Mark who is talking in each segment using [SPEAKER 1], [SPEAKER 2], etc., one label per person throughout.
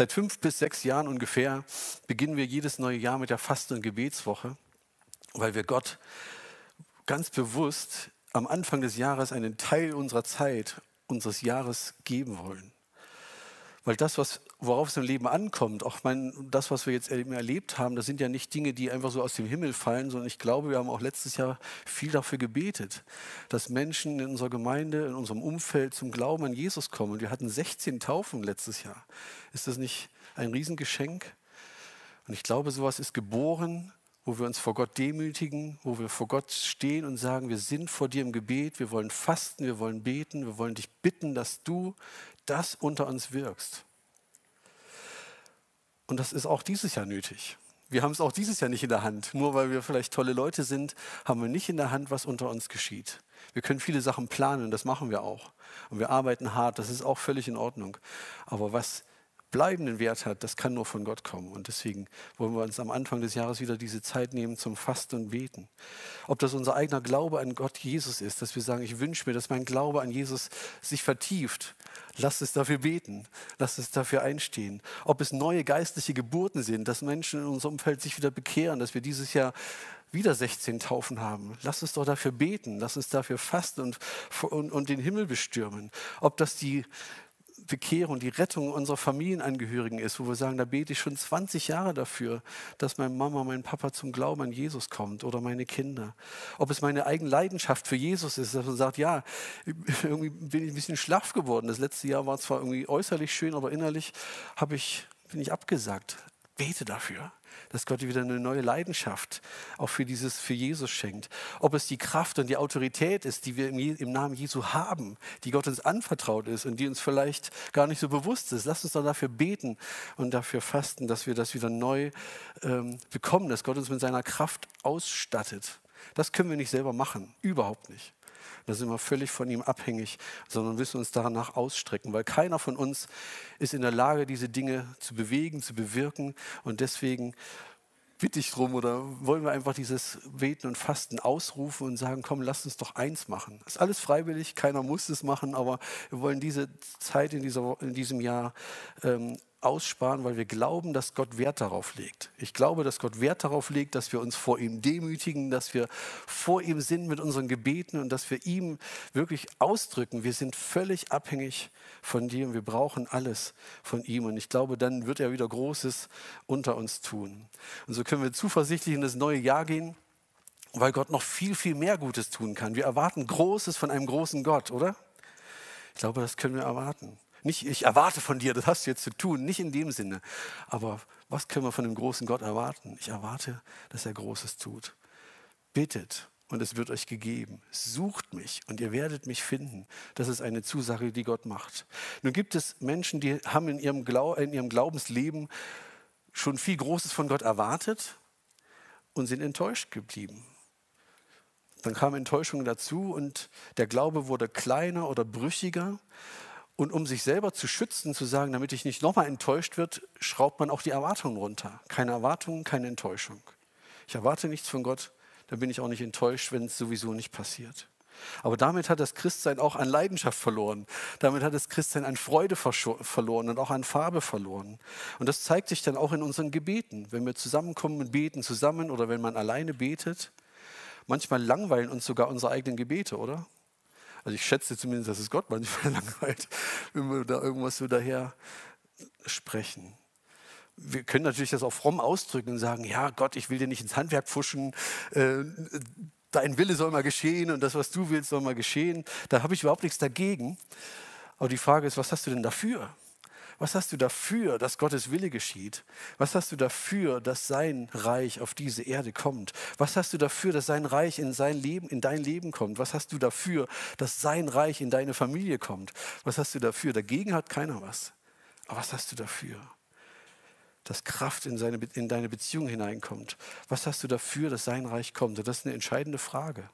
[SPEAKER 1] Seit fünf bis sechs Jahren ungefähr beginnen wir jedes neue Jahr mit der Fasten- und Gebetswoche, weil wir Gott ganz bewusst am Anfang des Jahres einen Teil unserer Zeit, unseres Jahres geben wollen. Weil das, was, worauf es im Leben ankommt, auch mein, das, was wir jetzt erlebt haben, das sind ja nicht Dinge, die einfach so aus dem Himmel fallen, sondern ich glaube, wir haben auch letztes Jahr viel dafür gebetet, dass Menschen in unserer Gemeinde, in unserem Umfeld zum Glauben an Jesus kommen. Und wir hatten 16 Taufen letztes Jahr. Ist das nicht ein Riesengeschenk? Und ich glaube, sowas ist geboren, wo wir uns vor Gott demütigen, wo wir vor Gott stehen und sagen, wir sind vor dir im Gebet, wir wollen fasten, wir wollen beten, wir wollen dich bitten, dass du das unter uns wirkst. Und das ist auch dieses Jahr nötig. Wir haben es auch dieses Jahr nicht in der Hand. Nur weil wir vielleicht tolle Leute sind, haben wir nicht in der Hand, was unter uns geschieht. Wir können viele Sachen planen, das machen wir auch. Und wir arbeiten hart, das ist auch völlig in Ordnung. Aber was bleibenden Wert hat, das kann nur von Gott kommen. Und deswegen wollen wir uns am Anfang des Jahres wieder diese Zeit nehmen zum Fasten und Beten. Ob das unser eigener Glaube an Gott Jesus ist, dass wir sagen, ich wünsche mir, dass mein Glaube an Jesus sich vertieft. Lass es dafür beten, lass es dafür einstehen. Ob es neue geistliche Geburten sind, dass Menschen in unserem Umfeld sich wieder bekehren, dass wir dieses Jahr wieder 16 Taufen haben. Lass uns doch dafür beten, lass uns dafür fasten und, und, und den Himmel bestürmen. Ob das die Bekehrung, die Rettung unserer Familienangehörigen ist, wo wir sagen, da bete ich schon 20 Jahre dafür, dass meine Mama, mein Papa zum Glauben an Jesus kommt oder meine Kinder. Ob es meine eigene Leidenschaft für Jesus ist, dass man sagt, ja, irgendwie bin ich ein bisschen schlaff geworden. Das letzte Jahr war zwar irgendwie äußerlich schön, aber innerlich ich, bin ich abgesagt. Bete dafür dass Gott dir wieder eine neue Leidenschaft auch für dieses, für Jesus schenkt. Ob es die Kraft und die Autorität ist, die wir im, im Namen Jesu haben, die Gott uns anvertraut ist und die uns vielleicht gar nicht so bewusst ist. Lass uns doch dafür beten und dafür fasten, dass wir das wieder neu ähm, bekommen, dass Gott uns mit seiner Kraft ausstattet. Das können wir nicht selber machen, überhaupt nicht. Da sind wir völlig von ihm abhängig, sondern müssen uns danach ausstrecken, weil keiner von uns ist in der Lage, diese Dinge zu bewegen, zu bewirken. Und deswegen bitte ich drum oder wollen wir einfach dieses Beten und Fasten ausrufen und sagen, komm, lass uns doch eins machen. Das ist alles freiwillig, keiner muss es machen, aber wir wollen diese Zeit in, dieser, in diesem Jahr ähm, aussparen, weil wir glauben, dass Gott Wert darauf legt. Ich glaube, dass Gott Wert darauf legt, dass wir uns vor ihm demütigen, dass wir vor ihm sind mit unseren Gebeten und dass wir ihm wirklich ausdrücken, wir sind völlig abhängig von dir und wir brauchen alles von ihm. Und ich glaube, dann wird er wieder Großes unter uns tun. Und so können wir zuversichtlich in das neue Jahr gehen, weil Gott noch viel, viel mehr Gutes tun kann. Wir erwarten Großes von einem großen Gott, oder? Ich glaube, das können wir erwarten. Nicht, ich erwarte von dir, das hast du jetzt zu tun, nicht in dem Sinne. Aber was können wir von dem großen Gott erwarten? Ich erwarte, dass er Großes tut. Bittet und es wird euch gegeben. Sucht mich und ihr werdet mich finden. Das ist eine Zusage, die Gott macht. Nun gibt es Menschen, die haben in ihrem, Glau in ihrem Glaubensleben schon viel Großes von Gott erwartet und sind enttäuscht geblieben. Dann kam Enttäuschung dazu und der Glaube wurde kleiner oder brüchiger. Und um sich selber zu schützen, zu sagen, damit ich nicht nochmal enttäuscht wird, schraubt man auch die Erwartungen runter. Keine Erwartungen, keine Enttäuschung. Ich erwarte nichts von Gott, dann bin ich auch nicht enttäuscht, wenn es sowieso nicht passiert. Aber damit hat das Christsein auch an Leidenschaft verloren. Damit hat das Christsein an Freude verloren und auch an Farbe verloren. Und das zeigt sich dann auch in unseren Gebeten. Wenn wir zusammenkommen und beten zusammen oder wenn man alleine betet, manchmal langweilen uns sogar unsere eigenen Gebete, oder? Also ich schätze zumindest, dass es Gott manchmal langweilt, wenn wir da irgendwas so daher sprechen. Wir können natürlich das auch fromm ausdrücken und sagen, ja Gott, ich will dir nicht ins Handwerk pfuschen, äh, dein Wille soll mal geschehen und das, was du willst, soll mal geschehen. Da habe ich überhaupt nichts dagegen. Aber die Frage ist, was hast du denn dafür? Was hast du dafür, dass Gottes Wille geschieht? Was hast du dafür, dass sein Reich auf diese Erde kommt? Was hast du dafür, dass sein Reich in sein Leben, in dein Leben kommt? Was hast du dafür, dass sein Reich in deine Familie kommt? Was hast du dafür? Dagegen hat keiner was. Aber was hast du dafür? dass Kraft in, seine, in deine Beziehung hineinkommt. Was hast du dafür, dass sein Reich kommt? das ist eine entscheidende Frage.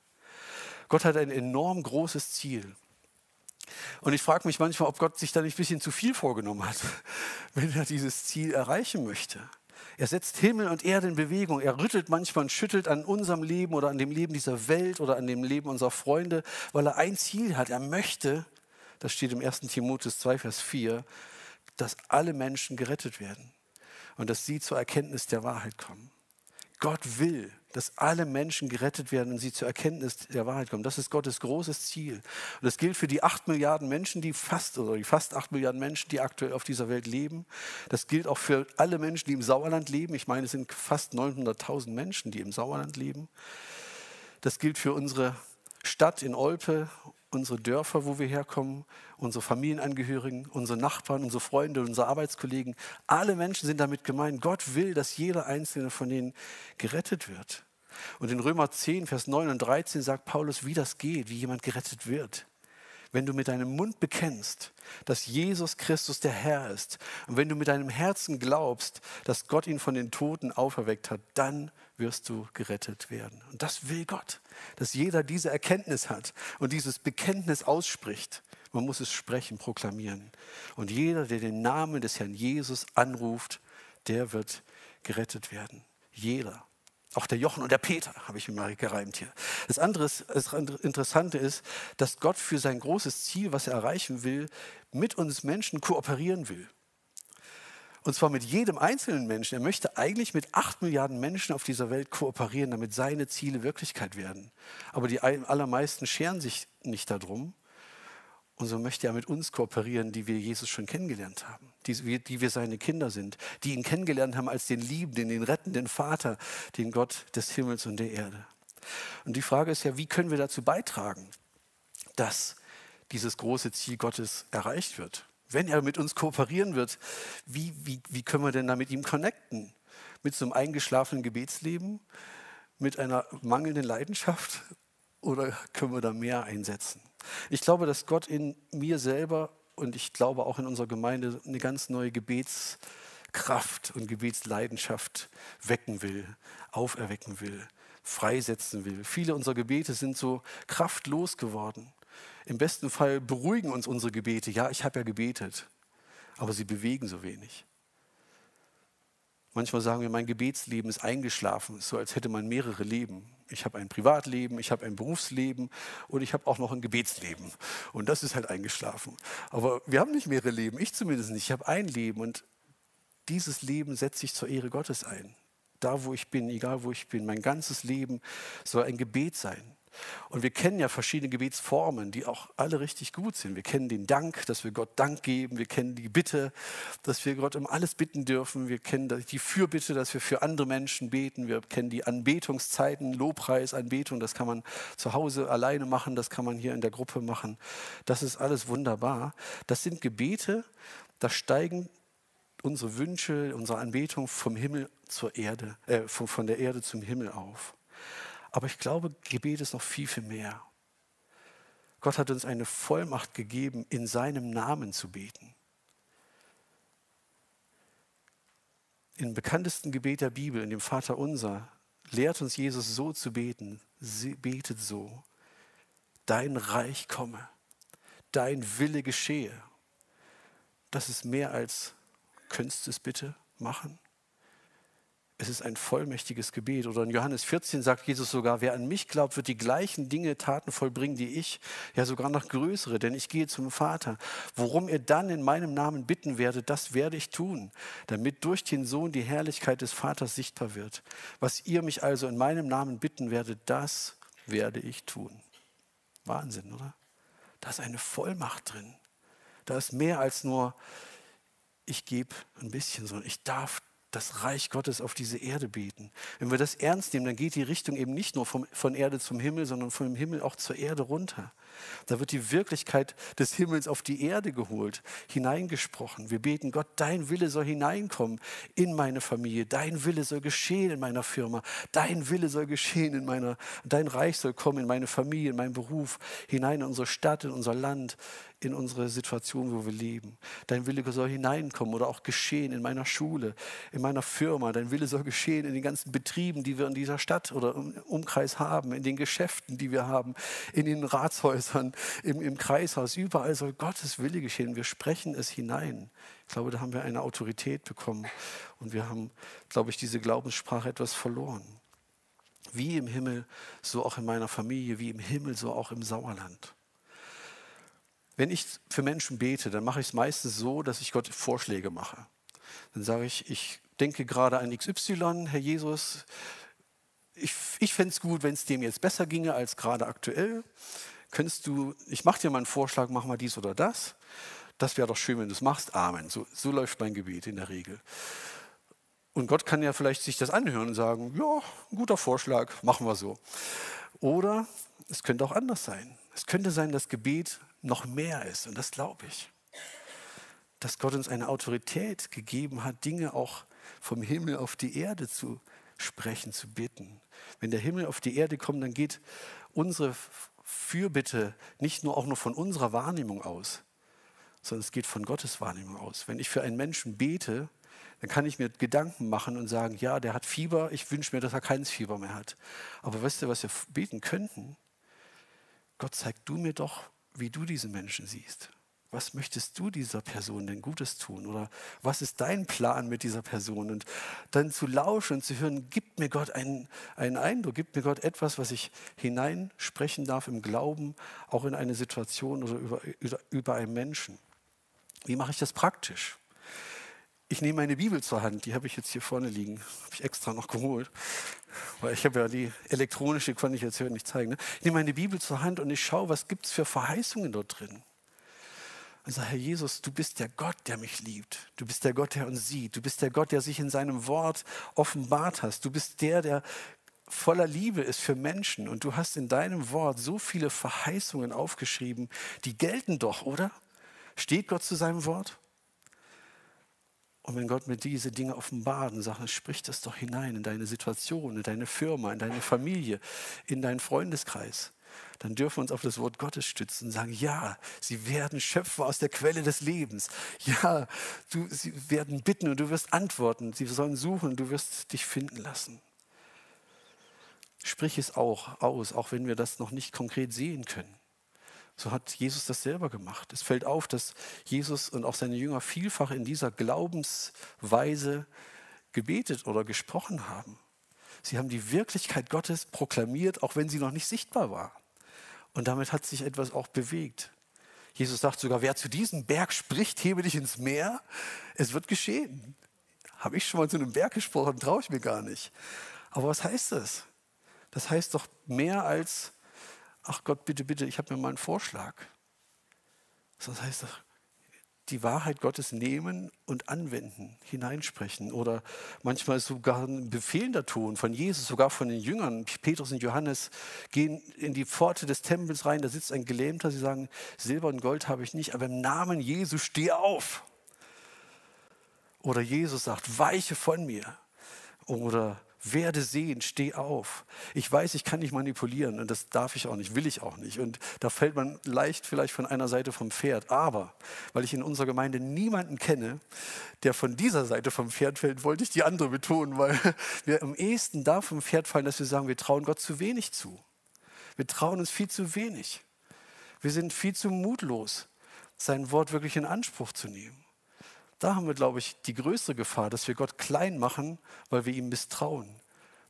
[SPEAKER 1] Gott hat ein enorm großes Ziel. Und ich frage mich manchmal, ob Gott sich da nicht ein bisschen zu viel vorgenommen hat, wenn er dieses Ziel erreichen möchte. Er setzt Himmel und Erde in Bewegung. Er rüttelt manchmal und schüttelt an unserem Leben oder an dem Leben dieser Welt oder an dem Leben unserer Freunde, weil er ein Ziel hat. Er möchte, das steht im 1. Timotheus 2, Vers 4, dass alle Menschen gerettet werden und dass sie zur Erkenntnis der Wahrheit kommen. Gott will, dass alle Menschen gerettet werden und sie zur Erkenntnis der Wahrheit kommen. Das ist Gottes großes Ziel. Und das gilt für die acht Milliarden Menschen, die fast, oder die fast acht Milliarden Menschen, die aktuell auf dieser Welt leben. Das gilt auch für alle Menschen, die im Sauerland leben. Ich meine, es sind fast 900.000 Menschen, die im Sauerland leben. Das gilt für unsere Stadt in Olpe unsere Dörfer, wo wir herkommen, unsere Familienangehörigen, unsere Nachbarn, unsere Freunde, unsere Arbeitskollegen. Alle Menschen sind damit gemeint. Gott will, dass jeder einzelne von ihnen gerettet wird. Und in Römer 10, Vers 9 und 13 sagt Paulus, wie das geht, wie jemand gerettet wird. Wenn du mit deinem Mund bekennst, dass Jesus Christus der Herr ist, und wenn du mit deinem Herzen glaubst, dass Gott ihn von den Toten auferweckt hat, dann wirst du gerettet werden. Und das will Gott, dass jeder diese Erkenntnis hat und dieses Bekenntnis ausspricht. Man muss es sprechen, proklamieren. Und jeder, der den Namen des Herrn Jesus anruft, der wird gerettet werden. Jeder. Auch der Jochen und der Peter habe ich mir mal gereimt hier. Das andere das Interessante ist, dass Gott für sein großes Ziel, was er erreichen will, mit uns Menschen kooperieren will. Und zwar mit jedem einzelnen Menschen. Er möchte eigentlich mit acht Milliarden Menschen auf dieser Welt kooperieren, damit seine Ziele Wirklichkeit werden. Aber die allermeisten scheren sich nicht darum. Und so möchte er mit uns kooperieren, die wir Jesus schon kennengelernt haben, die, die wir seine Kinder sind, die ihn kennengelernt haben als den Liebenden, den rettenden Vater, den Gott des Himmels und der Erde. Und die Frage ist ja, wie können wir dazu beitragen, dass dieses große Ziel Gottes erreicht wird? wenn er mit uns kooperieren wird, wie, wie, wie können wir denn da mit ihm connecten? Mit so einem eingeschlafenen Gebetsleben? Mit einer mangelnden Leidenschaft? Oder können wir da mehr einsetzen? Ich glaube, dass Gott in mir selber und ich glaube auch in unserer Gemeinde eine ganz neue Gebetskraft und Gebetsleidenschaft wecken will, auferwecken will, freisetzen will. Viele unserer Gebete sind so kraftlos geworden. Im besten Fall beruhigen uns unsere Gebete. Ja, ich habe ja gebetet, aber sie bewegen so wenig. Manchmal sagen wir, mein Gebetsleben ist eingeschlafen, so als hätte man mehrere Leben. Ich habe ein Privatleben, ich habe ein Berufsleben und ich habe auch noch ein Gebetsleben. Und das ist halt eingeschlafen. Aber wir haben nicht mehrere Leben, ich zumindest nicht. Ich habe ein Leben und dieses Leben setze ich zur Ehre Gottes ein. Da, wo ich bin, egal wo ich bin, mein ganzes Leben soll ein Gebet sein. Und wir kennen ja verschiedene Gebetsformen, die auch alle richtig gut sind. Wir kennen den Dank, dass wir Gott Dank geben. Wir kennen die Bitte, dass wir Gott um alles bitten dürfen. Wir kennen die Fürbitte, dass wir für andere Menschen beten. Wir kennen die Anbetungszeiten, Lobpreis, Anbetung. Das kann man zu Hause alleine machen, das kann man hier in der Gruppe machen. Das ist alles wunderbar. Das sind Gebete, da steigen unsere Wünsche, unsere Anbetung vom Himmel zur Erde, äh, von, von der Erde zum Himmel auf. Aber ich glaube, Gebet ist noch viel, viel mehr. Gott hat uns eine Vollmacht gegeben, in seinem Namen zu beten. Im bekanntesten Gebet der Bibel, in dem Vater Unser, lehrt uns Jesus so zu beten. Sie betet so: Dein Reich komme, dein Wille geschehe. Das ist mehr als, könntest du es bitte machen? Es ist ein vollmächtiges Gebet. Oder in Johannes 14 sagt Jesus sogar, wer an mich glaubt, wird die gleichen Dinge, Taten vollbringen, die ich, ja sogar noch größere, denn ich gehe zum Vater. Worum ihr dann in meinem Namen bitten werdet, das werde ich tun, damit durch den Sohn die Herrlichkeit des Vaters sichtbar wird. Was ihr mich also in meinem Namen bitten werdet, das werde ich tun. Wahnsinn, oder? Da ist eine Vollmacht drin. Da ist mehr als nur, ich gebe ein bisschen, sondern ich darf das Reich Gottes auf diese Erde beten. Wenn wir das ernst nehmen, dann geht die Richtung eben nicht nur vom, von Erde zum Himmel, sondern vom Himmel auch zur Erde runter. Da wird die Wirklichkeit des Himmels auf die Erde geholt, hineingesprochen. Wir beten, Gott, dein Wille soll hineinkommen in meine Familie, dein Wille soll geschehen in meiner Firma, dein Wille soll geschehen in meiner, dein Reich soll kommen in meine Familie, in meinen Beruf, hinein in unsere Stadt, in unser Land, in unsere Situation, wo wir leben. Dein Wille soll hineinkommen oder auch geschehen in meiner Schule, in meiner Firma. Dein Wille soll geschehen in den ganzen Betrieben, die wir in dieser Stadt oder im Umkreis haben, in den Geschäften, die wir haben, in den Ratshäusern, im, im Kreishaus. Überall soll Gottes Wille geschehen. Wir sprechen es hinein. Ich glaube, da haben wir eine Autorität bekommen und wir haben, glaube ich, diese Glaubenssprache etwas verloren. Wie im Himmel, so auch in meiner Familie, wie im Himmel, so auch im Sauerland. Wenn ich für Menschen bete, dann mache ich es meistens so, dass ich Gott Vorschläge mache. Dann sage ich, ich denke gerade an XY, Herr Jesus, ich, ich fände es gut, wenn es dem jetzt besser ginge als gerade aktuell. Könntest du, ich mache dir mal einen Vorschlag, mach mal dies oder das. Das wäre doch schön, wenn du es machst. Amen. So, so läuft mein Gebet in der Regel. Und Gott kann ja vielleicht sich das anhören und sagen, ja, ein guter Vorschlag, machen wir so. Oder es könnte auch anders sein. Es könnte sein, dass Gebet noch mehr ist. Und das glaube ich. Dass Gott uns eine Autorität gegeben hat, Dinge auch vom Himmel auf die Erde zu sprechen, zu bitten. Wenn der Himmel auf die Erde kommt, dann geht unsere Fürbitte nicht nur auch nur von unserer Wahrnehmung aus, sondern es geht von Gottes Wahrnehmung aus. Wenn ich für einen Menschen bete, dann kann ich mir Gedanken machen und sagen, ja, der hat Fieber, ich wünsche mir, dass er keines Fieber mehr hat. Aber weißt du, was wir beten könnten? Gott, zeig du mir doch, wie du diese Menschen siehst. Was möchtest du dieser Person denn Gutes tun? Oder was ist dein Plan mit dieser Person? Und dann zu lauschen und zu hören, gibt mir Gott einen, einen Eindruck, gibt mir Gott etwas, was ich hineinsprechen darf im Glauben, auch in eine Situation oder über, über, über einen Menschen. Wie mache ich das praktisch? ich nehme meine Bibel zur Hand, die habe ich jetzt hier vorne liegen, habe ich extra noch geholt, weil ich habe ja die elektronische, konnte ich jetzt hier nicht zeigen. Ne? Ich nehme meine Bibel zur Hand und ich schaue, was gibt es für Verheißungen dort drin. Und sage, Herr Jesus, du bist der Gott, der mich liebt. Du bist der Gott, der uns sieht. Du bist der Gott, der sich in seinem Wort offenbart hast. Du bist der, der voller Liebe ist für Menschen. Und du hast in deinem Wort so viele Verheißungen aufgeschrieben, die gelten doch, oder? Steht Gott zu seinem Wort? Und wenn Gott mir diese Dinge offenbart und sagt, sprich das doch hinein in deine Situation, in deine Firma, in deine Familie, in deinen Freundeskreis, dann dürfen wir uns auf das Wort Gottes stützen und sagen, ja, sie werden Schöpfer aus der Quelle des Lebens. Ja, du, sie werden bitten und du wirst antworten. Sie sollen suchen und du wirst dich finden lassen. Sprich es auch aus, auch wenn wir das noch nicht konkret sehen können. So hat Jesus das selber gemacht. Es fällt auf, dass Jesus und auch seine Jünger vielfach in dieser Glaubensweise gebetet oder gesprochen haben. Sie haben die Wirklichkeit Gottes proklamiert, auch wenn sie noch nicht sichtbar war. Und damit hat sich etwas auch bewegt. Jesus sagt sogar, wer zu diesem Berg spricht, hebe dich ins Meer. Es wird geschehen. Habe ich schon mal zu einem Berg gesprochen, traue ich mir gar nicht. Aber was heißt das? Das heißt doch mehr als ach Gott, bitte, bitte, ich habe mir mal einen Vorschlag. Das heißt, die Wahrheit Gottes nehmen und anwenden, hineinsprechen oder manchmal sogar ein befehlender Ton von Jesus, sogar von den Jüngern. Petrus und Johannes gehen in die Pforte des Tempels rein, da sitzt ein Gelähmter, sie sagen, Silber und Gold habe ich nicht, aber im Namen Jesu steh auf. Oder Jesus sagt, weiche von mir. Oder werde sehen, steh auf. Ich weiß, ich kann nicht manipulieren und das darf ich auch nicht, will ich auch nicht. Und da fällt man leicht vielleicht von einer Seite vom Pferd. Aber weil ich in unserer Gemeinde niemanden kenne, der von dieser Seite vom Pferd fällt, wollte ich die andere betonen, weil wir am ehesten da vom Pferd fallen, dass wir sagen, wir trauen Gott zu wenig zu. Wir trauen uns viel zu wenig. Wir sind viel zu mutlos, sein Wort wirklich in Anspruch zu nehmen. Da haben wir, glaube ich, die größere Gefahr, dass wir Gott klein machen, weil wir ihm misstrauen.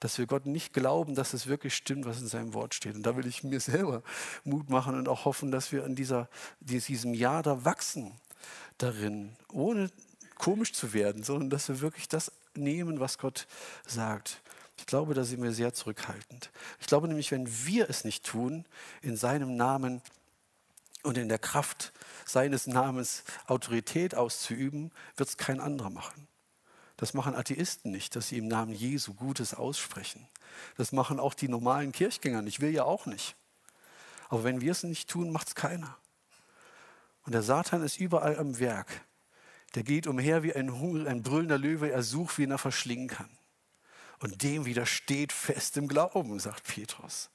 [SPEAKER 1] Dass wir Gott nicht glauben, dass es wirklich stimmt, was in seinem Wort steht. Und da will ich mir selber Mut machen und auch hoffen, dass wir in dieser, diesem Jahr da wachsen darin, ohne komisch zu werden, sondern dass wir wirklich das nehmen, was Gott sagt. Ich glaube, da sind wir sehr zurückhaltend. Ich glaube nämlich, wenn wir es nicht tun, in seinem Namen und in der Kraft seines Namens Autorität auszuüben, wird es kein anderer machen. Das machen Atheisten nicht, dass sie im Namen Jesu Gutes aussprechen. Das machen auch die normalen Kirchgänger nicht. Ich will ja auch nicht. Aber wenn wir es nicht tun, macht es keiner. Und der Satan ist überall am Werk. Der geht umher wie ein, Hunger, ein brüllender Löwe, er sucht, wen er verschlingen kann. Und dem widersteht fest im Glauben, sagt Petrus.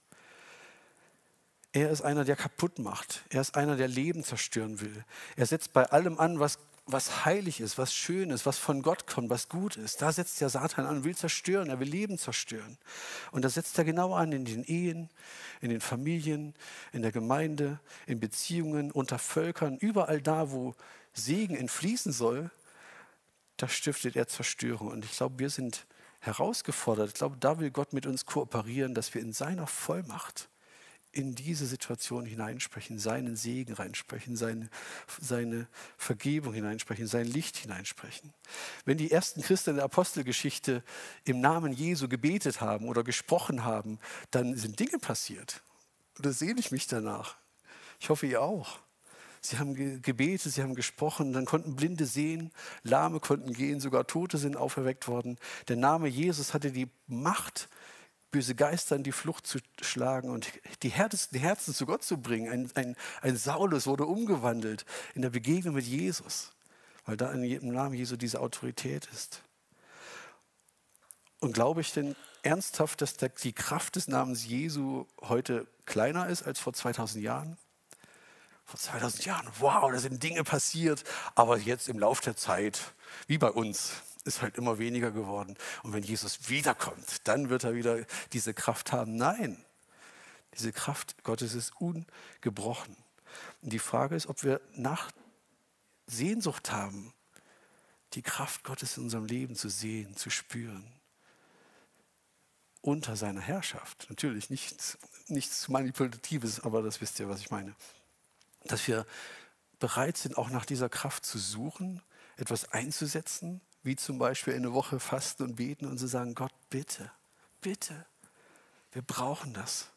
[SPEAKER 1] Er ist einer, der kaputt macht. Er ist einer, der Leben zerstören will. Er setzt bei allem an, was, was heilig ist, was schön ist, was von Gott kommt, was gut ist. Da setzt der Satan an und will zerstören. Er will Leben zerstören. Und da setzt er genau an in den Ehen, in den Familien, in der Gemeinde, in Beziehungen, unter Völkern, überall da, wo Segen entfließen soll, da stiftet er Zerstörung. Und ich glaube, wir sind herausgefordert. Ich glaube, da will Gott mit uns kooperieren, dass wir in seiner Vollmacht in diese Situation hineinsprechen, seinen Segen reinsprechen, seine, seine Vergebung hineinsprechen, sein Licht hineinsprechen. Wenn die ersten Christen in der Apostelgeschichte im Namen Jesu gebetet haben oder gesprochen haben, dann sind Dinge passiert. Da sehne ich mich danach. Ich hoffe, ihr auch. Sie haben gebetet, sie haben gesprochen, dann konnten Blinde sehen, Lahme konnten gehen, sogar Tote sind auferweckt worden. Der Name Jesus hatte die Macht, böse Geister in die Flucht zu schlagen und die härtesten Herzen zu Gott zu bringen. Ein, ein, ein Saulus wurde umgewandelt in der Begegnung mit Jesus, weil da im Namen Jesu diese Autorität ist. Und glaube ich denn ernsthaft, dass die Kraft des Namens Jesu heute kleiner ist als vor 2000 Jahren? Vor 2000 Jahren, wow, da sind Dinge passiert, aber jetzt im Laufe der Zeit, wie bei uns, ist halt immer weniger geworden. Und wenn Jesus wiederkommt, dann wird er wieder diese Kraft haben. Nein, diese Kraft Gottes ist ungebrochen. Und die Frage ist, ob wir nach Sehnsucht haben, die Kraft Gottes in unserem Leben zu sehen, zu spüren. Unter seiner Herrschaft. Natürlich nichts, nichts Manipulatives, aber das wisst ihr, was ich meine. Dass wir bereit sind, auch nach dieser Kraft zu suchen, etwas einzusetzen, wie zum Beispiel eine Woche fasten und beten und zu sagen, Gott, bitte, bitte, wir brauchen das.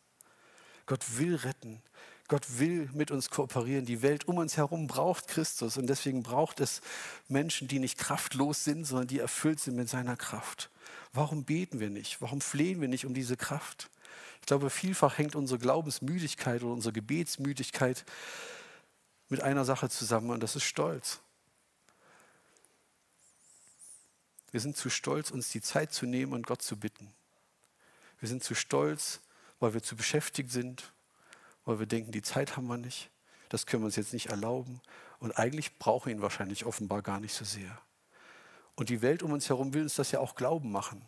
[SPEAKER 1] Gott will retten. Gott will mit uns kooperieren. Die Welt um uns herum braucht Christus und deswegen braucht es Menschen, die nicht kraftlos sind, sondern die erfüllt sind mit seiner Kraft. Warum beten wir nicht? Warum flehen wir nicht um diese Kraft? Ich glaube, vielfach hängt unsere Glaubensmüdigkeit oder unsere Gebetsmüdigkeit mit einer Sache zusammen und das ist Stolz. Wir sind zu stolz, uns die Zeit zu nehmen und Gott zu bitten. Wir sind zu stolz, weil wir zu beschäftigt sind, weil wir denken, die Zeit haben wir nicht, das können wir uns jetzt nicht erlauben. Und eigentlich brauchen wir ihn wahrscheinlich offenbar gar nicht so sehr. Und die Welt um uns herum will uns das ja auch glauben machen.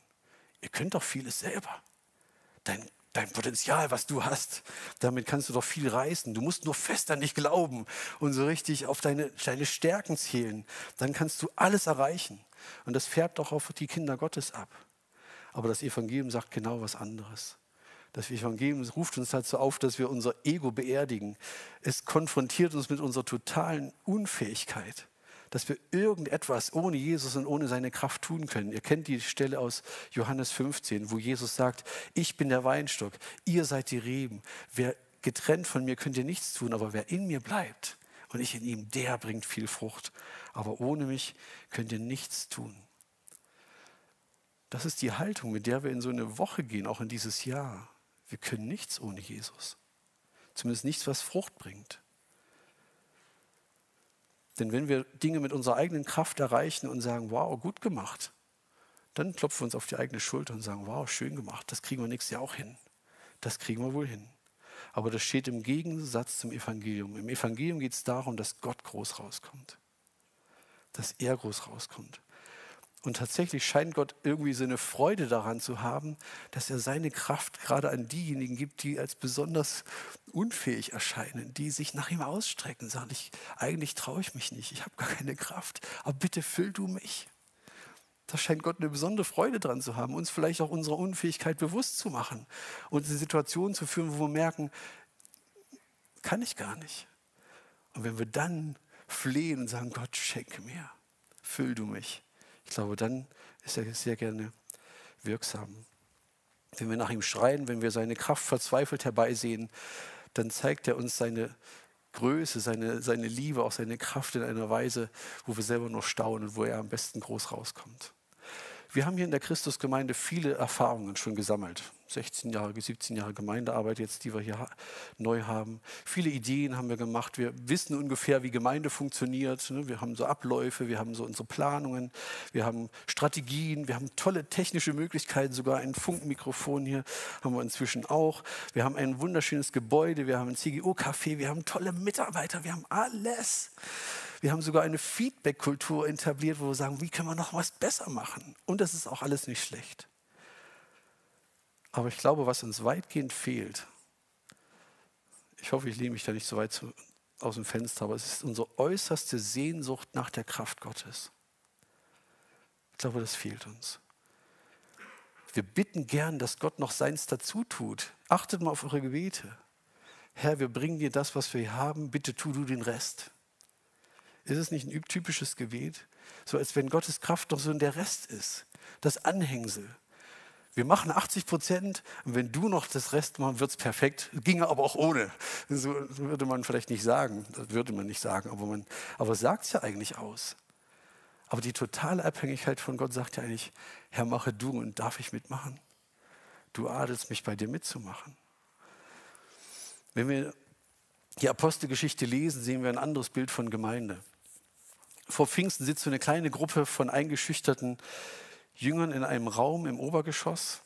[SPEAKER 1] Ihr könnt doch vieles selber. Dein, dein Potenzial, was du hast, damit kannst du doch viel reißen. Du musst nur fest an dich glauben und so richtig auf deine, deine Stärken zählen. Dann kannst du alles erreichen. Und das färbt auch auf die Kinder Gottes ab. Aber das Evangelium sagt genau was anderes. Das Evangelium ruft uns dazu auf, dass wir unser Ego beerdigen. Es konfrontiert uns mit unserer totalen Unfähigkeit, dass wir irgendetwas ohne Jesus und ohne seine Kraft tun können. Ihr kennt die Stelle aus Johannes 15, wo Jesus sagt, ich bin der Weinstock, ihr seid die Reben. Wer getrennt von mir könnt ihr nichts tun, aber wer in mir bleibt und ich in ihm, der bringt viel Frucht aber ohne mich könnt ihr nichts tun. Das ist die Haltung, mit der wir in so eine Woche gehen, auch in dieses Jahr. Wir können nichts ohne Jesus. Zumindest nichts, was Frucht bringt. Denn wenn wir Dinge mit unserer eigenen Kraft erreichen und sagen, wow, gut gemacht, dann klopfen wir uns auf die eigene Schulter und sagen, wow, schön gemacht, das kriegen wir nächstes Jahr auch hin. Das kriegen wir wohl hin. Aber das steht im Gegensatz zum Evangelium. Im Evangelium geht es darum, dass Gott groß rauskommt dass er groß rauskommt. Und tatsächlich scheint Gott irgendwie so eine Freude daran zu haben, dass er seine Kraft gerade an diejenigen gibt, die als besonders unfähig erscheinen, die sich nach ihm ausstrecken, sagen, ich, eigentlich traue ich mich nicht, ich habe gar keine Kraft, aber bitte füll du mich. Da scheint Gott eine besondere Freude dran zu haben, uns vielleicht auch unserer Unfähigkeit bewusst zu machen und in Situationen zu führen, wo wir merken, kann ich gar nicht. Und wenn wir dann flehen und sagen, Gott, schenke mir, füll du mich. Ich glaube, dann ist er sehr gerne wirksam. Wenn wir nach ihm schreien, wenn wir seine Kraft verzweifelt herbeisehen, dann zeigt er uns seine Größe, seine, seine Liebe, auch seine Kraft in einer Weise, wo wir selber noch staunen und wo er am besten groß rauskommt. Wir haben hier in der Christusgemeinde viele Erfahrungen schon gesammelt. 16 Jahre, 17 Jahre Gemeindearbeit jetzt, die wir hier neu haben. Viele Ideen haben wir gemacht. Wir wissen ungefähr, wie Gemeinde funktioniert. Ne? Wir haben so Abläufe, wir haben so unsere Planungen, wir haben Strategien, wir haben tolle technische Möglichkeiten, sogar ein Funkmikrofon hier haben wir inzwischen auch. Wir haben ein wunderschönes Gebäude, wir haben ein CGO-Café, wir haben tolle Mitarbeiter, wir haben alles. Wir haben sogar eine Feedback-Kultur etabliert, wo wir sagen, wie können wir noch was besser machen? Und das ist auch alles nicht schlecht. Aber ich glaube, was uns weitgehend fehlt, ich hoffe, ich lehne mich da nicht so weit zu, aus dem Fenster, aber es ist unsere äußerste Sehnsucht nach der Kraft Gottes. Ich glaube, das fehlt uns. Wir bitten gern, dass Gott noch seins dazu tut. Achtet mal auf eure Gebete. Herr, wir bringen dir das, was wir haben, bitte tu du den Rest. Ist es nicht ein typisches Gebet? So als wenn Gottes Kraft doch so in der Rest ist, das Anhängsel. Wir machen 80 Prozent und wenn du noch das Rest machst, wird es perfekt. Ginge aber auch ohne. So würde man vielleicht nicht sagen. Das würde man nicht sagen, aber man aber sagt es ja eigentlich aus. Aber die totale Abhängigkeit von Gott sagt ja eigentlich, Herr, mache du und darf ich mitmachen? Du adelst mich bei dir mitzumachen. Wenn wir die Apostelgeschichte lesen, sehen wir ein anderes Bild von Gemeinde. Vor Pfingsten sitzt so eine kleine Gruppe von eingeschüchterten Jüngern in einem Raum im Obergeschoss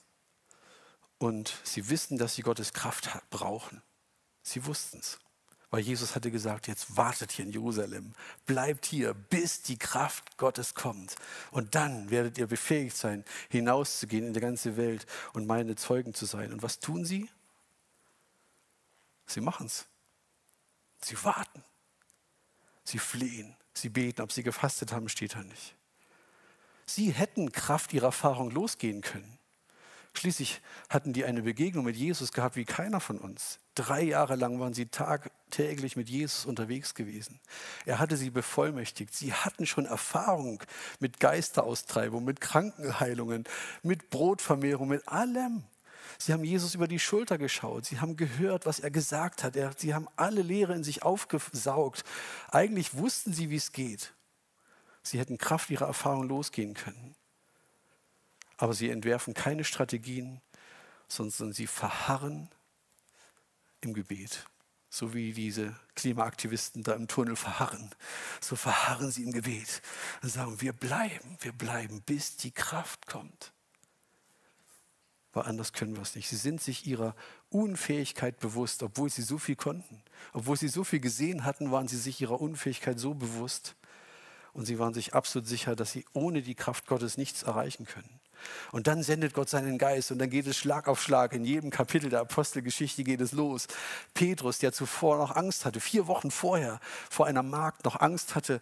[SPEAKER 1] und sie wissen, dass sie Gottes Kraft brauchen. Sie wussten es. Weil Jesus hatte gesagt, jetzt wartet hier in Jerusalem, bleibt hier, bis die Kraft Gottes kommt. Und dann werdet ihr befähigt sein, hinauszugehen in die ganze Welt und meine Zeugen zu sein. Und was tun sie? Sie machen es. Sie warten. Sie flehen. Sie beten. Ob sie gefastet haben, steht da nicht. Sie hätten Kraft ihrer Erfahrung losgehen können. Schließlich hatten die eine Begegnung mit Jesus gehabt wie keiner von uns. Drei Jahre lang waren sie tagtäglich mit Jesus unterwegs gewesen. Er hatte sie bevollmächtigt. Sie hatten schon Erfahrung mit Geisteraustreibung, mit Krankenheilungen, mit Brotvermehrung, mit allem. Sie haben Jesus über die Schulter geschaut. Sie haben gehört, was er gesagt hat. sie haben alle Lehre in sich aufgesaugt. Eigentlich wussten sie, wie es geht. Sie hätten Kraft ihrer Erfahrung losgehen können. Aber sie entwerfen keine Strategien, sondern sie verharren im Gebet. So wie diese Klimaaktivisten da im Tunnel verharren. So verharren sie im Gebet und sagen, wir bleiben, wir bleiben, bis die Kraft kommt. Weil anders können wir es nicht. Sie sind sich ihrer Unfähigkeit bewusst, obwohl sie so viel konnten. Obwohl sie so viel gesehen hatten, waren sie sich ihrer Unfähigkeit so bewusst, und sie waren sich absolut sicher, dass sie ohne die Kraft Gottes nichts erreichen können. Und dann sendet Gott seinen Geist und dann geht es Schlag auf Schlag. In jedem Kapitel der Apostelgeschichte geht es los. Petrus, der zuvor noch Angst hatte, vier Wochen vorher vor einer Magd noch Angst hatte,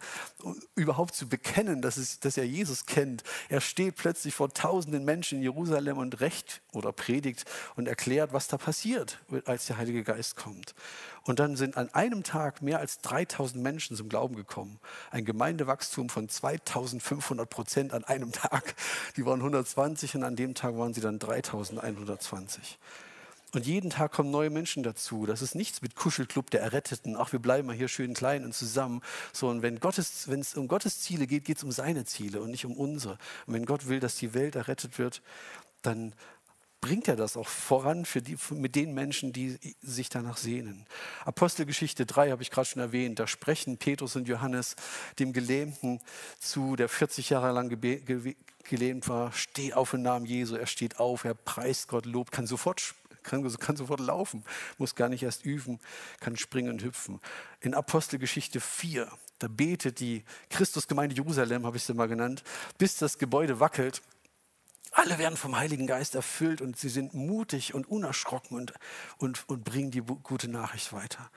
[SPEAKER 1] überhaupt zu bekennen, dass, es, dass er Jesus kennt. Er steht plötzlich vor tausenden Menschen in Jerusalem und recht oder predigt und erklärt, was da passiert, als der Heilige Geist kommt. Und dann sind an einem Tag mehr als 3000 Menschen zum Glauben gekommen. Ein Gemeindewachstum von 2500 Prozent an einem Tag. Die waren 120 und an dem Tag waren sie dann 3120. Und jeden Tag kommen neue Menschen dazu. Das ist nichts mit Kuschelclub der Erretteten. Ach, wir bleiben mal hier schön klein und zusammen. So, und wenn, Gottes, wenn es um Gottes Ziele geht, geht es um seine Ziele und nicht um unsere. Und wenn Gott will, dass die Welt errettet wird, dann bringt er das auch voran für die, mit den Menschen, die sich danach sehnen. Apostelgeschichte 3 habe ich gerade schon erwähnt. Da sprechen Petrus und Johannes dem Gelähmten zu, der 40 Jahre lang gelähmt war. Steh auf im Namen Jesu. Er steht auf, er preist Gott, lobt, kann sofort, kann, kann sofort laufen, muss gar nicht erst üben, kann springen und hüpfen. In Apostelgeschichte 4, da betet die Christusgemeinde Jerusalem, habe ich sie mal genannt, bis das Gebäude wackelt alle werden vom Heiligen Geist erfüllt und sie sind mutig und unerschrocken und, und, und bringen die gute Nachricht weiter.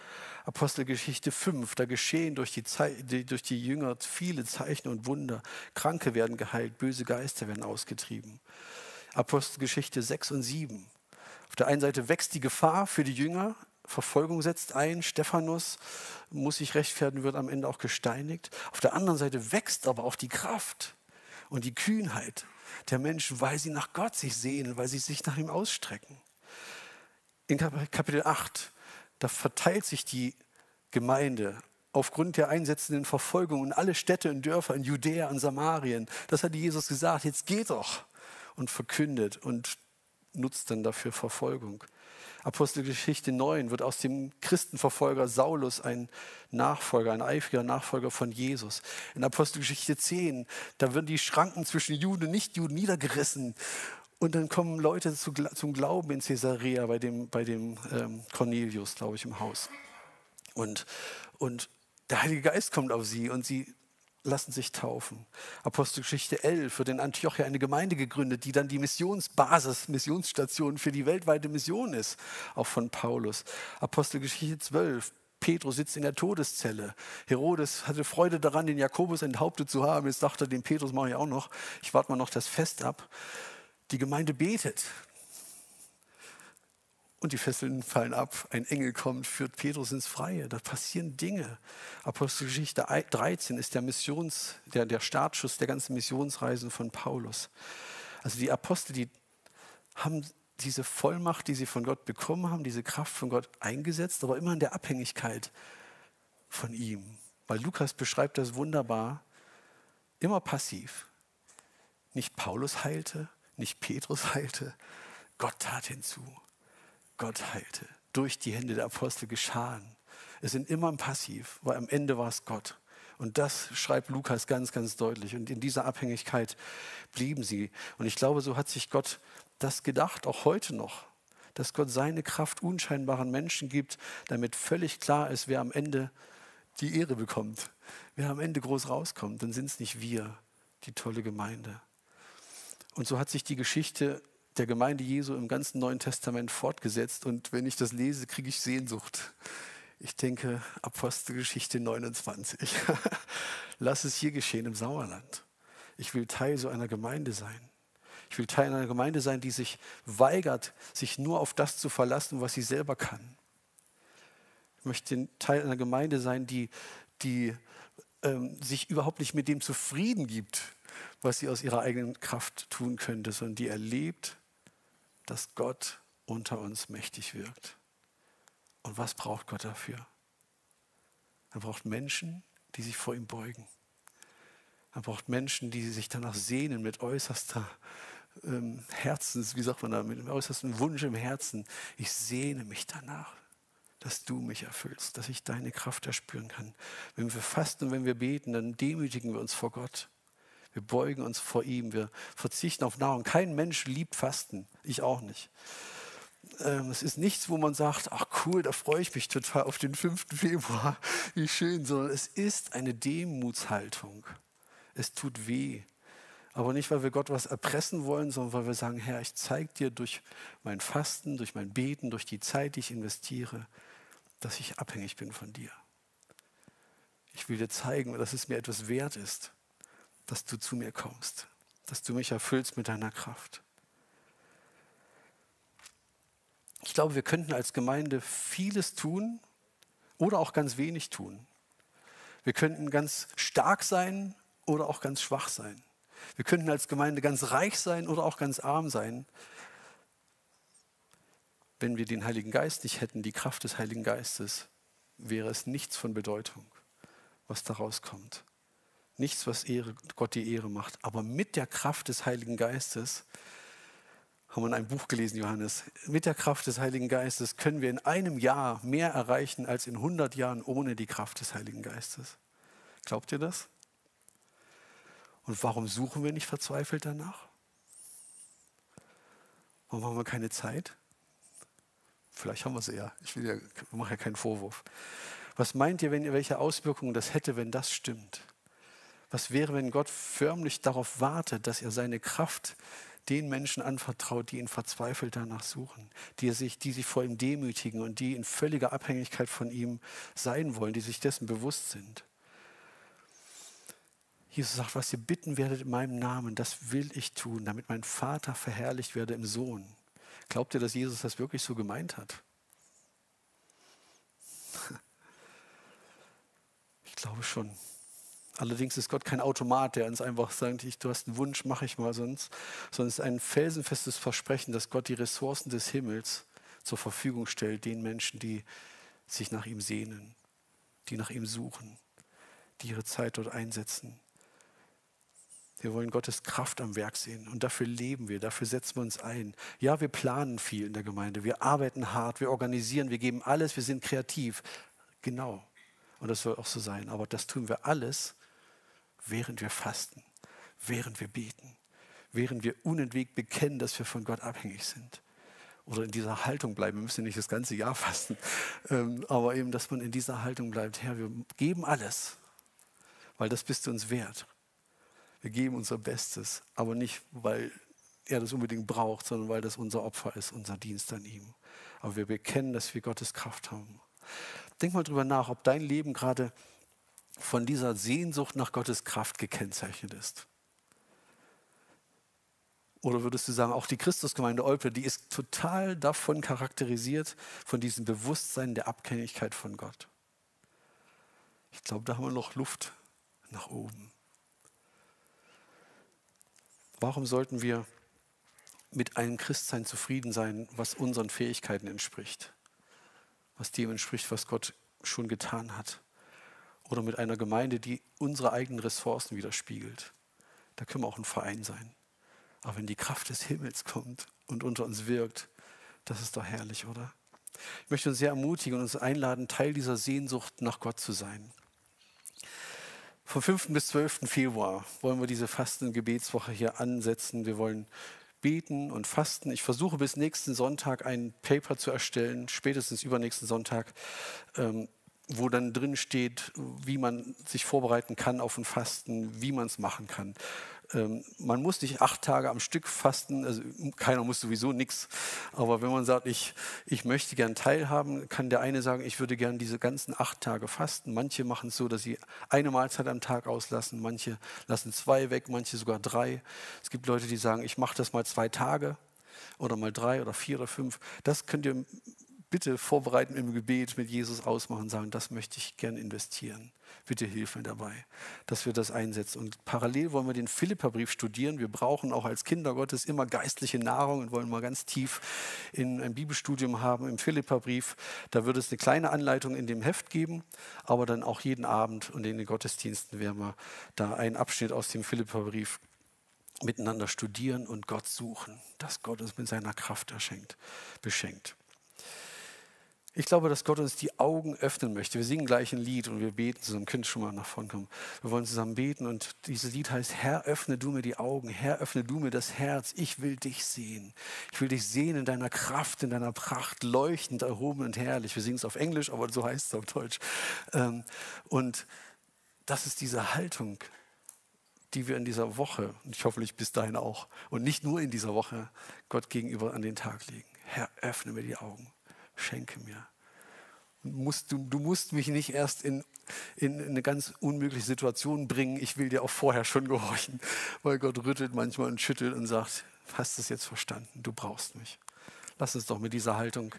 [SPEAKER 1] Apostelgeschichte 5, da geschehen durch die, Ze durch die Jünger viele Zeichen und Wunder. Kranke werden geheilt, böse Geister werden ausgetrieben. Apostelgeschichte 6 und 7. Auf der einen Seite wächst die Gefahr für die Jünger, Verfolgung setzt ein, Stephanus muss sich rechtfertigen, wird am Ende auch gesteinigt. Auf der anderen Seite wächst aber auch die Kraft und die Kühnheit der Menschen, weil sie nach Gott sich sehnen, weil sie sich nach ihm ausstrecken. In Kapitel 8, da verteilt sich die Gemeinde aufgrund der einsetzenden Verfolgung in alle Städte und Dörfer in Judäa und Samarien. Das hat Jesus gesagt, jetzt geht doch und verkündet und nutzt dann dafür Verfolgung. Apostelgeschichte 9 wird aus dem Christenverfolger Saulus ein Nachfolger, ein eifriger Nachfolger von Jesus. In Apostelgeschichte 10, da werden die Schranken zwischen Juden und Nichtjuden niedergerissen. Und dann kommen Leute zu, zum Glauben in Caesarea bei dem, bei dem ähm, Cornelius, glaube ich, im Haus. Und, und der Heilige Geist kommt auf sie und sie lassen sich taufen. Apostelgeschichte 11 wird in Antiochia eine Gemeinde gegründet, die dann die Missionsbasis, Missionsstation für die weltweite Mission ist, auch von Paulus. Apostelgeschichte 12, Petrus sitzt in der Todeszelle. Herodes hatte Freude daran, den Jakobus enthauptet zu haben. Jetzt dachte er, den Petrus mache ich auch noch. Ich warte mal noch das Fest ab. Die Gemeinde betet. Und die Fesseln fallen ab. Ein Engel kommt, führt Petrus ins Freie. Da passieren Dinge. Apostelgeschichte 13 ist der Missions, der, der Startschuss der ganzen Missionsreisen von Paulus. Also die Apostel, die haben diese Vollmacht, die sie von Gott bekommen haben, diese Kraft von Gott eingesetzt, aber immer in der Abhängigkeit von ihm. Weil Lukas beschreibt das wunderbar, immer passiv. Nicht Paulus heilte, nicht Petrus heilte, Gott tat hinzu. Gott heilte. Durch die Hände der Apostel geschahen. Es sind immer passiv, weil am Ende war es Gott. Und das schreibt Lukas ganz, ganz deutlich. Und in dieser Abhängigkeit blieben sie. Und ich glaube, so hat sich Gott das gedacht, auch heute noch, dass Gott seine Kraft unscheinbaren Menschen gibt, damit völlig klar ist, wer am Ende die Ehre bekommt, wer am Ende groß rauskommt. Dann sind es nicht wir, die tolle Gemeinde. Und so hat sich die Geschichte der Gemeinde Jesu im ganzen Neuen Testament fortgesetzt. Und wenn ich das lese, kriege ich Sehnsucht. Ich denke, Apostelgeschichte 29. Lass es hier geschehen im Sauerland. Ich will Teil so einer Gemeinde sein. Ich will Teil einer Gemeinde sein, die sich weigert, sich nur auf das zu verlassen, was sie selber kann. Ich möchte Teil einer Gemeinde sein, die, die ähm, sich überhaupt nicht mit dem zufrieden gibt, was sie aus ihrer eigenen Kraft tun könnte, sondern die erlebt, dass Gott unter uns mächtig wirkt. Und was braucht Gott dafür? Er braucht Menschen, die sich vor ihm beugen. Er braucht Menschen, die sich danach sehnen mit äußerster ähm, Herzens, wie sagt man da, mit dem äußersten Wunsch im Herzen. Ich sehne mich danach, dass du mich erfüllst, dass ich deine Kraft erspüren kann. Wenn wir fasten und wenn wir beten, dann demütigen wir uns vor Gott. Wir beugen uns vor ihm, wir verzichten auf Nahrung. Kein Mensch liebt Fasten, ich auch nicht. Ähm, es ist nichts, wo man sagt, ach cool, da freue ich mich total auf den 5. Februar, wie schön, sondern es ist eine Demutshaltung. Es tut weh. Aber nicht, weil wir Gott was erpressen wollen, sondern weil wir sagen, Herr, ich zeige dir durch mein Fasten, durch mein Beten, durch die Zeit, die ich investiere, dass ich abhängig bin von dir. Ich will dir zeigen, dass es mir etwas wert ist, dass du zu mir kommst, dass du mich erfüllst mit deiner Kraft. Ich glaube, wir könnten als Gemeinde vieles tun oder auch ganz wenig tun. Wir könnten ganz stark sein oder auch ganz schwach sein. Wir könnten als Gemeinde ganz reich sein oder auch ganz arm sein. Wenn wir den Heiligen Geist nicht hätten, die Kraft des Heiligen Geistes, wäre es nichts von Bedeutung, was daraus kommt. Nichts, was Ehre, Gott die Ehre macht. Aber mit der Kraft des Heiligen Geistes, haben wir in einem Buch gelesen, Johannes, mit der Kraft des Heiligen Geistes können wir in einem Jahr mehr erreichen als in 100 Jahren ohne die Kraft des Heiligen Geistes. Glaubt ihr das? Und warum suchen wir nicht verzweifelt danach? Warum haben wir keine Zeit? Vielleicht haben wir sie ja. Ich will ja, mache ja keinen Vorwurf. Was meint ihr, wenn ihr welche Auswirkungen das hätte, wenn das stimmt? Was wäre, wenn Gott förmlich darauf wartet, dass er seine Kraft den Menschen anvertraut, die ihn verzweifelt danach suchen, die, sich, die sich vor ihm demütigen und die in völliger Abhängigkeit von ihm sein wollen, die sich dessen bewusst sind? Jesus sagt, was ihr bitten werdet in meinem Namen, das will ich tun, damit mein Vater verherrlicht werde im Sohn. Glaubt ihr, dass Jesus das wirklich so gemeint hat? Ich glaube schon. Allerdings ist Gott kein Automat, der uns einfach sagt, ich, du hast einen Wunsch, mache ich mal sonst, sondern es ist ein felsenfestes Versprechen, dass Gott die Ressourcen des Himmels zur Verfügung stellt, den Menschen, die sich nach ihm sehnen, die nach ihm suchen, die ihre Zeit dort einsetzen. Wir wollen Gottes Kraft am Werk sehen und dafür leben wir, dafür setzen wir uns ein. Ja, wir planen viel in der Gemeinde, wir arbeiten hart, wir organisieren, wir geben alles, wir sind kreativ. Genau. Und das soll auch so sein. Aber das tun wir alles, während wir fasten, während wir beten, während wir unentwegt bekennen, dass wir von Gott abhängig sind. Oder in dieser Haltung bleiben. Wir müssen nicht das ganze Jahr fasten, ähm, aber eben, dass man in dieser Haltung bleibt. Herr, wir geben alles, weil das bist du uns wert. Wir geben unser Bestes, aber nicht, weil er das unbedingt braucht, sondern weil das unser Opfer ist, unser Dienst an ihm. Aber wir bekennen, dass wir Gottes Kraft haben. Denk mal drüber nach, ob dein Leben gerade von dieser Sehnsucht nach Gottes Kraft gekennzeichnet ist. Oder würdest du sagen, auch die Christusgemeinde Olpe, die ist total davon charakterisiert, von diesem Bewusstsein der Abhängigkeit von Gott? Ich glaube, da haben wir noch Luft nach oben. Warum sollten wir mit einem Christsein zufrieden sein, was unseren Fähigkeiten entspricht? Was dem entspricht, was Gott schon getan hat? Oder mit einer Gemeinde, die unsere eigenen Ressourcen widerspiegelt? Da können wir auch ein Verein sein. Aber wenn die Kraft des Himmels kommt und unter uns wirkt, das ist doch herrlich, oder? Ich möchte uns sehr ermutigen und uns einladen, Teil dieser Sehnsucht nach Gott zu sein. Vom 5. bis 12. Februar wollen wir diese Fasten-Gebetswoche hier ansetzen. Wir wollen beten und fasten. Ich versuche bis nächsten Sonntag ein Paper zu erstellen, spätestens übernächsten Sonntag, ähm, wo dann drin steht, wie man sich vorbereiten kann auf ein Fasten, wie man es machen kann. Ähm, man muss nicht acht Tage am Stück fasten, also keiner muss sowieso nichts. Aber wenn man sagt, ich, ich möchte gern teilhaben, kann der eine sagen, ich würde gern diese ganzen acht Tage fasten. Manche machen es so, dass sie eine Mahlzeit am Tag auslassen, manche lassen zwei weg, manche sogar drei. Es gibt Leute, die sagen, ich mache das mal zwei Tage oder mal drei oder vier oder fünf. Das könnt ihr bitte vorbereiten im Gebet mit Jesus ausmachen, sagen, das möchte ich gern investieren. Bitte hilf mir dabei, dass wir das einsetzen. Und parallel wollen wir den Philipperbrief studieren. Wir brauchen auch als Kinder Gottes immer geistliche Nahrung und wollen mal ganz tief in ein Bibelstudium haben im Philipperbrief. Da wird es eine kleine Anleitung in dem Heft geben, aber dann auch jeden Abend und in den Gottesdiensten werden wir da einen Abschnitt aus dem Philipperbrief miteinander studieren und Gott suchen, dass Gott uns mit seiner Kraft erschenkt, beschenkt. Ich glaube, dass Gott uns die Augen öffnen möchte. Wir singen gleich ein Lied und wir beten zusammen. Könnt schon mal nach vorne kommen. Wir wollen zusammen beten und dieses Lied heißt, Herr, öffne du mir die Augen. Herr, öffne du mir das Herz. Ich will dich sehen. Ich will dich sehen in deiner Kraft, in deiner Pracht, leuchtend, erhoben und herrlich. Wir singen es auf Englisch, aber so heißt es auf Deutsch. Ähm, und das ist diese Haltung, die wir in dieser Woche, und ich hoffe bis dahin auch, und nicht nur in dieser Woche, Gott gegenüber an den Tag legen. Herr, öffne mir die Augen schenke mir. Musst, du, du musst mich nicht erst in, in eine ganz unmögliche Situation bringen. Ich will dir auch vorher schon gehorchen, weil Gott rüttelt manchmal und schüttelt und sagt, hast du es jetzt verstanden? Du brauchst mich. Lass uns doch mit dieser Haltung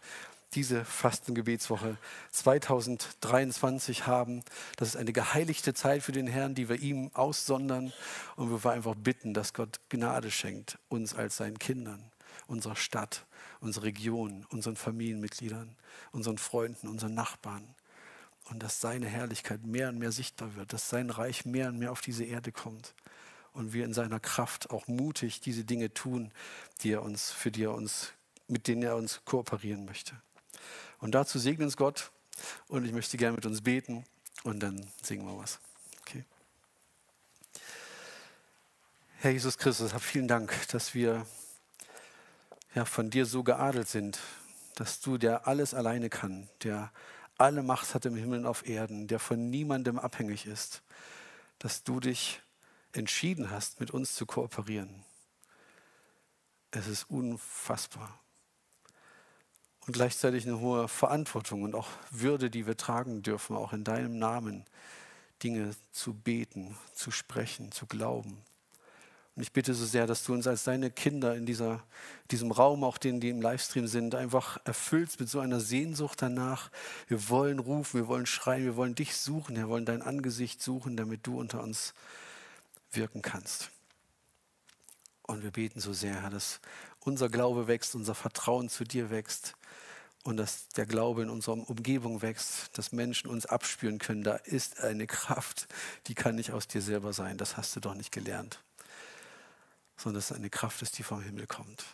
[SPEAKER 1] diese Fastengebetswoche 2023 haben. Das ist eine geheiligte Zeit für den Herrn, die wir ihm aussondern und wir einfach bitten, dass Gott Gnade schenkt, uns als seinen Kindern, unserer Stadt, unserer Region, unseren Familienmitgliedern, unseren Freunden, unseren Nachbarn. Und dass seine Herrlichkeit mehr und mehr sichtbar wird, dass sein Reich mehr und mehr auf diese Erde kommt. Und wir in seiner Kraft auch mutig diese Dinge tun, die er uns, für die er uns, mit denen er uns kooperieren möchte. Und dazu segne uns Gott. Und ich möchte gerne mit uns beten und dann singen wir was. Okay. Herr Jesus Christus, vielen Dank, dass wir ja, von dir so geadelt sind, dass du, der alles alleine kann, der alle Macht hat im Himmel und auf Erden, der von niemandem abhängig ist, dass du dich entschieden hast, mit uns zu kooperieren. Es ist unfassbar. Und gleichzeitig eine hohe Verantwortung und auch Würde, die wir tragen dürfen, auch in deinem Namen Dinge zu beten, zu sprechen, zu glauben, und ich bitte so sehr, dass du uns als deine Kinder in dieser, diesem Raum, auch denen, die im Livestream sind, einfach erfüllst mit so einer Sehnsucht danach. Wir wollen rufen, wir wollen schreien, wir wollen dich suchen, wir wollen dein Angesicht suchen, damit du unter uns wirken kannst. Und wir beten so sehr, Herr, dass unser Glaube wächst, unser Vertrauen zu dir wächst und dass der Glaube in unserer Umgebung wächst, dass Menschen uns abspüren können. Da ist eine Kraft, die kann nicht aus dir selber sein. Das hast du doch nicht gelernt sondern dass es eine Kraft ist, die vom Himmel kommt.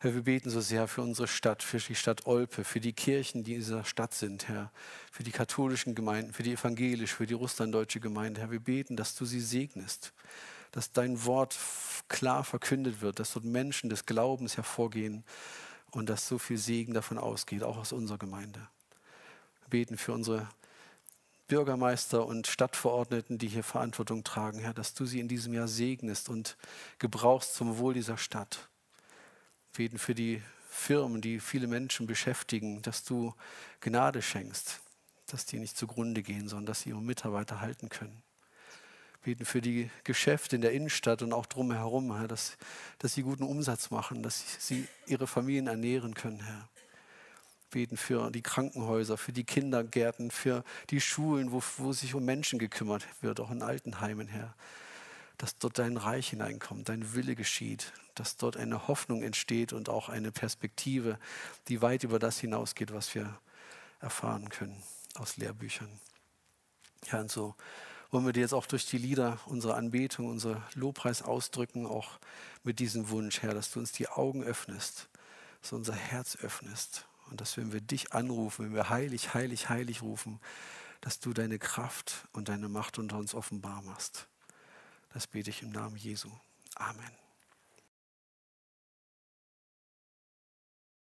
[SPEAKER 1] Herr, wir beten so sehr für unsere Stadt, für die Stadt Olpe, für die Kirchen, die in dieser Stadt sind, Herr, für die katholischen Gemeinden, für die evangelisch, für die russlanddeutsche Gemeinde. Herr, wir beten, dass du sie segnest, dass dein Wort klar verkündet wird, dass dort Menschen des Glaubens hervorgehen und dass so viel Segen davon ausgeht, auch aus unserer Gemeinde. Wir beten für unsere Bürgermeister und Stadtverordneten, die hier Verantwortung tragen, Herr, dass du sie in diesem Jahr segnest und gebrauchst zum Wohl dieser Stadt. Beten für die Firmen, die viele Menschen beschäftigen, dass du Gnade schenkst, dass die nicht zugrunde gehen, sondern dass sie ihre Mitarbeiter halten können. Beten für die Geschäfte in der Innenstadt und auch drumherum, Herr, dass, dass sie guten Umsatz machen, dass sie ihre Familien ernähren können, Herr. Beten für die Krankenhäuser, für die Kindergärten, für die Schulen, wo, wo sich um Menschen gekümmert wird, auch in Altenheimen, Herr. Dass dort dein Reich hineinkommt, dein Wille geschieht, dass dort eine Hoffnung entsteht und auch eine Perspektive, die weit über das hinausgeht, was wir erfahren können aus Lehrbüchern. Ja, und so wollen wir dir jetzt auch durch die Lieder unsere Anbetung, unser Lobpreis ausdrücken, auch mit diesem Wunsch, Herr, dass du uns die Augen öffnest, dass du unser Herz öffnest und dass wenn wir dich anrufen, wenn wir heilig, heilig, heilig rufen, dass du deine Kraft und deine Macht unter uns offenbar machst. Das bete ich im Namen Jesu. Amen.